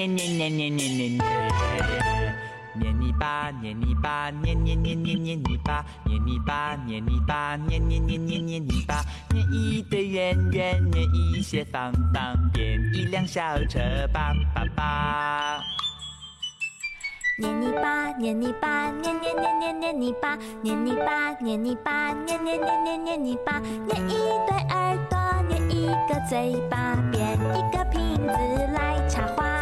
捏捏捏捏捏捏捏捏泥巴，捏泥巴，捏捏捏捏捏泥巴，捏泥巴，捏泥巴，捏捏捏捏捏泥巴，捏一对圆圆，捏一些方方，变一辆小车，叭叭叭。捏泥巴，捏泥巴，捏捏捏捏捏泥巴，捏泥巴，捏泥巴，捏捏捏捏捏泥巴，捏一对耳朵，捏一个嘴巴，变一个瓶子，来插花。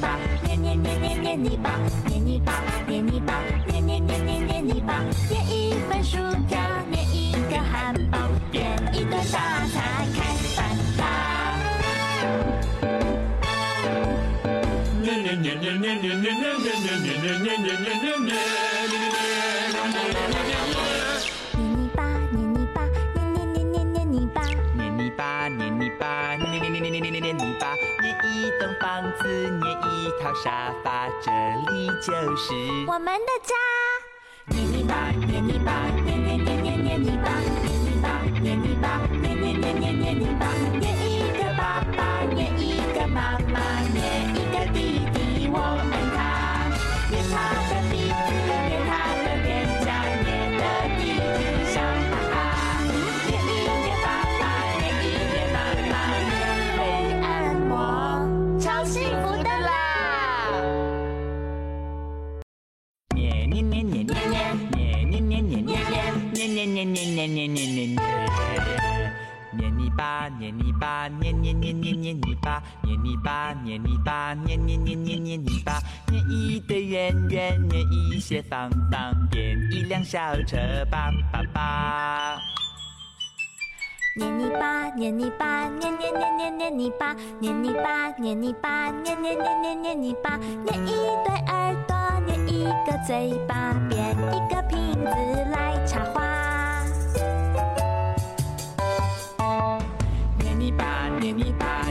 巴，捏捏捏捏捏泥巴，捏泥巴，捏泥巴，捏捏捏捏捏泥巴，捏一对耳朵，捏一个嘴巴，泥巴，捏捏捏捏捏泥巴，捏一栋房子，捏一套沙发，这里就是我们的家。捏泥巴，捏泥巴，捏。街坊，点一辆小车，叭叭叭。捏泥巴，捏泥巴，捏捏捏捏捏泥巴，捏泥巴，捏泥巴，捏捏捏捏捏泥巴，捏一对耳朵，捏一个嘴巴，变一个瓶子来插花。捏泥巴，捏泥巴。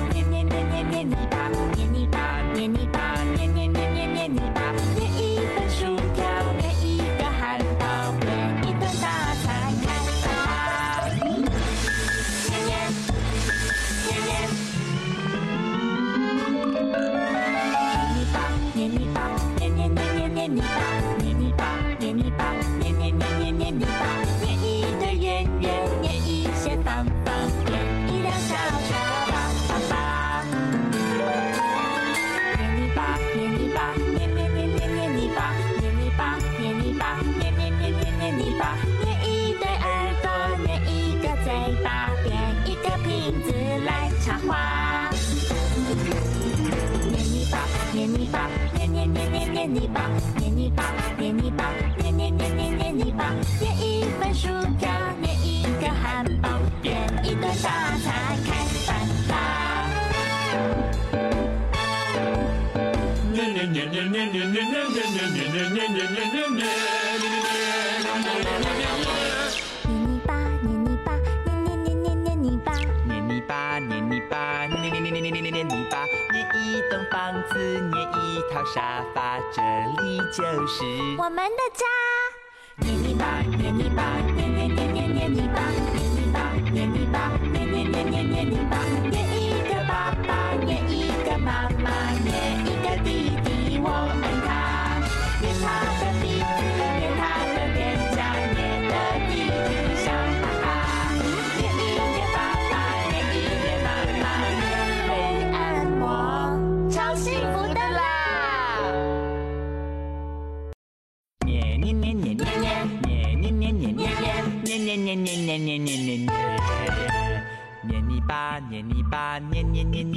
捏捏捏捏捏泥巴，捏泥巴，捏泥巴，捏捏捏捏捏泥巴，捏一份薯条，捏一个嘴巴，变一个大餐，开饭吧个瓶子捏一套。沙发，这里就是我们的家。捏泥巴，捏泥巴，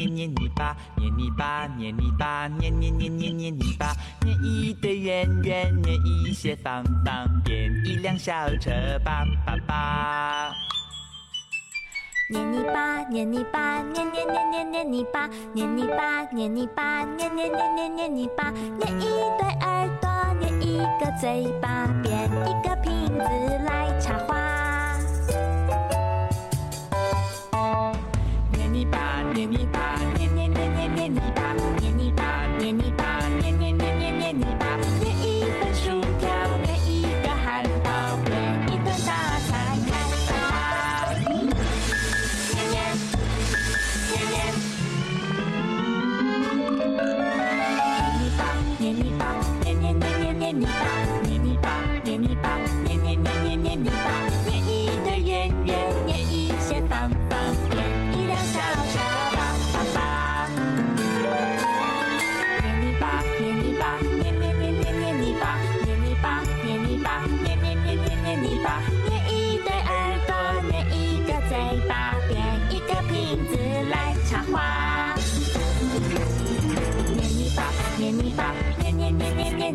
捏泥巴，捏泥巴，捏泥巴，捏捏捏捏捏泥巴，捏一堆圆圆，捏一些方方，变一辆小车，叭叭叭。捏泥巴，捏泥巴，捏捏捏捏捏泥巴，捏泥巴，捏泥巴，捏捏捏捏捏泥巴，捏一对耳朵，捏一个嘴巴，变一个瓶子来插花。捏泥巴，捏泥巴，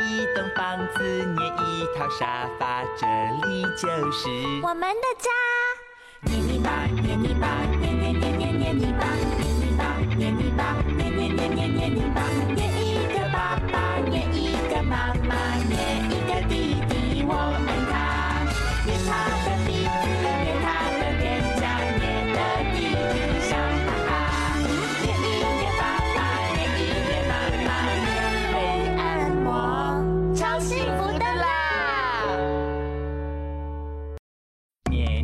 一栋房子，捏一套沙发，这里就是我们的家。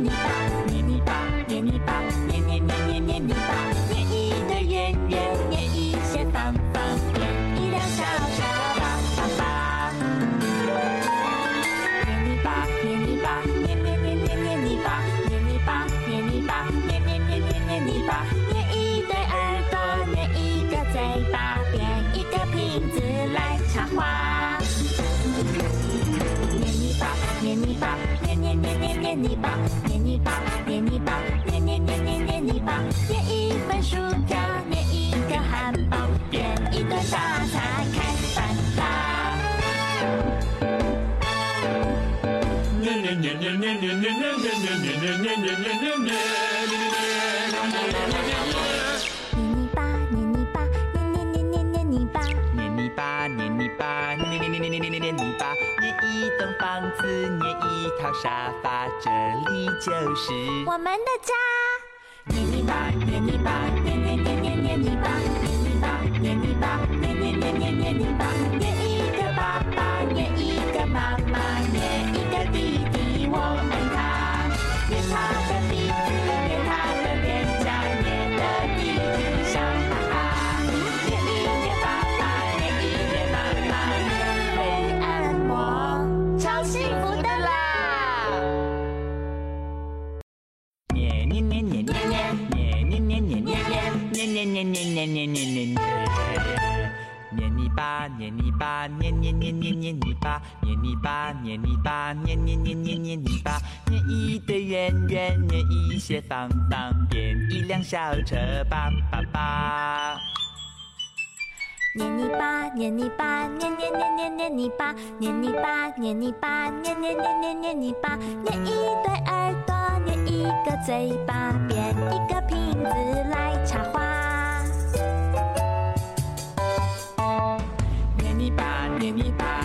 你。捏捏捏泥巴，捏泥巴，捏泥巴，捏捏捏捏捏泥巴，捏一份薯条，捏一个汉堡，点一顿大餐，开饭啦！捏捏捏捏捏捏捏捏捏捏捏捏捏捏捏巴，捏泥巴，捏捏捏捏捏捏捏泥巴，捏一栋房子，捏一套沙发，这里就是我们的家。捏泥巴，捏泥巴，捏捏捏捏捏泥巴，捏泥巴，捏泥巴，捏捏捏捏捏泥巴，一些方方，变一辆小车，叭叭叭。捏泥巴，捏泥巴，捏捏捏捏捏泥巴，捏泥巴，捏泥巴，捏捏捏捏捏泥巴，捏一对耳朵，捏一个嘴巴，变一个瓶子来插花。捏泥巴，捏泥巴，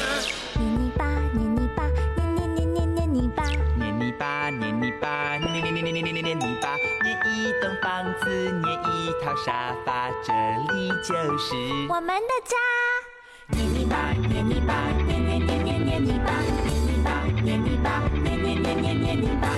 子，捏一套沙发，这里就是我们的家。捏泥巴，捏泥巴，捏捏捏捏捏泥巴，捏泥巴，捏泥巴，捏捏捏捏捏泥巴，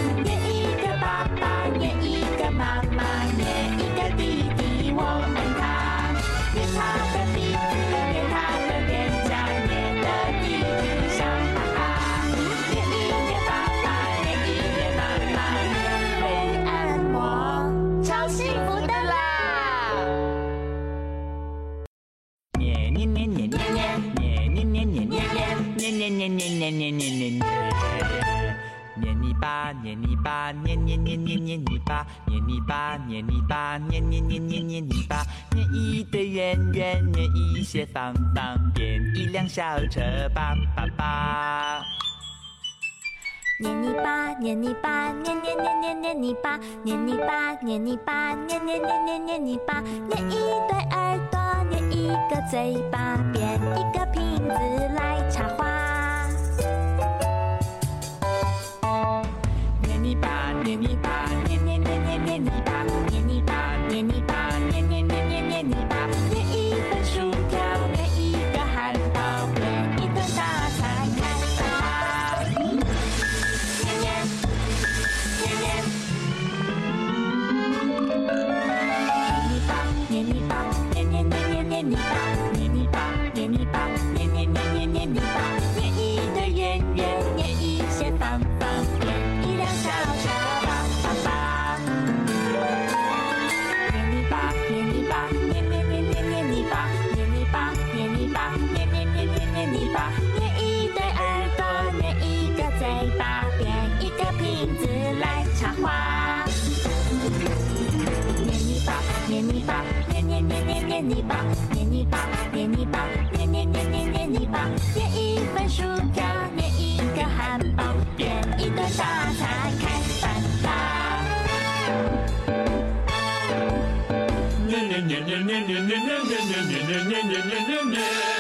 巴，捏泥巴，捏泥巴，捏捏捏捏捏泥巴，捏一堆圆圆，捏一些方方，变一辆小车，叭叭叭。捏泥巴，捏泥巴，捏捏捏捏捏泥巴，捏泥巴，捏泥巴，捏捏捏捏捏泥巴，捏一对耳朵，捏一个嘴巴，变一个瓶子来捏泥巴，捏捏捏捏捏泥巴，捏泥巴，捏泥巴，捏捏捏捏捏泥巴，捏捏泥巴，捏泥巴，捏泥巴，捏捏捏捏捏泥巴，捏一本书夹，捏一个汉堡，变一顿大餐，开饭啦。捏捏捏捏捏捏捏捏捏捏捏捏捏捏捏。捏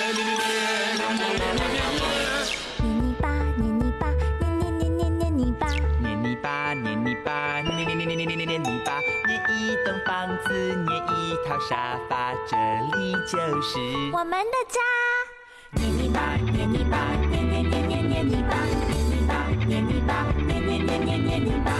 房子，捏一套沙发，这里就是我们的家。捏泥巴，捏泥巴，捏捏捏捏捏泥巴，捏泥巴，捏泥巴，捏捏捏捏捏泥巴，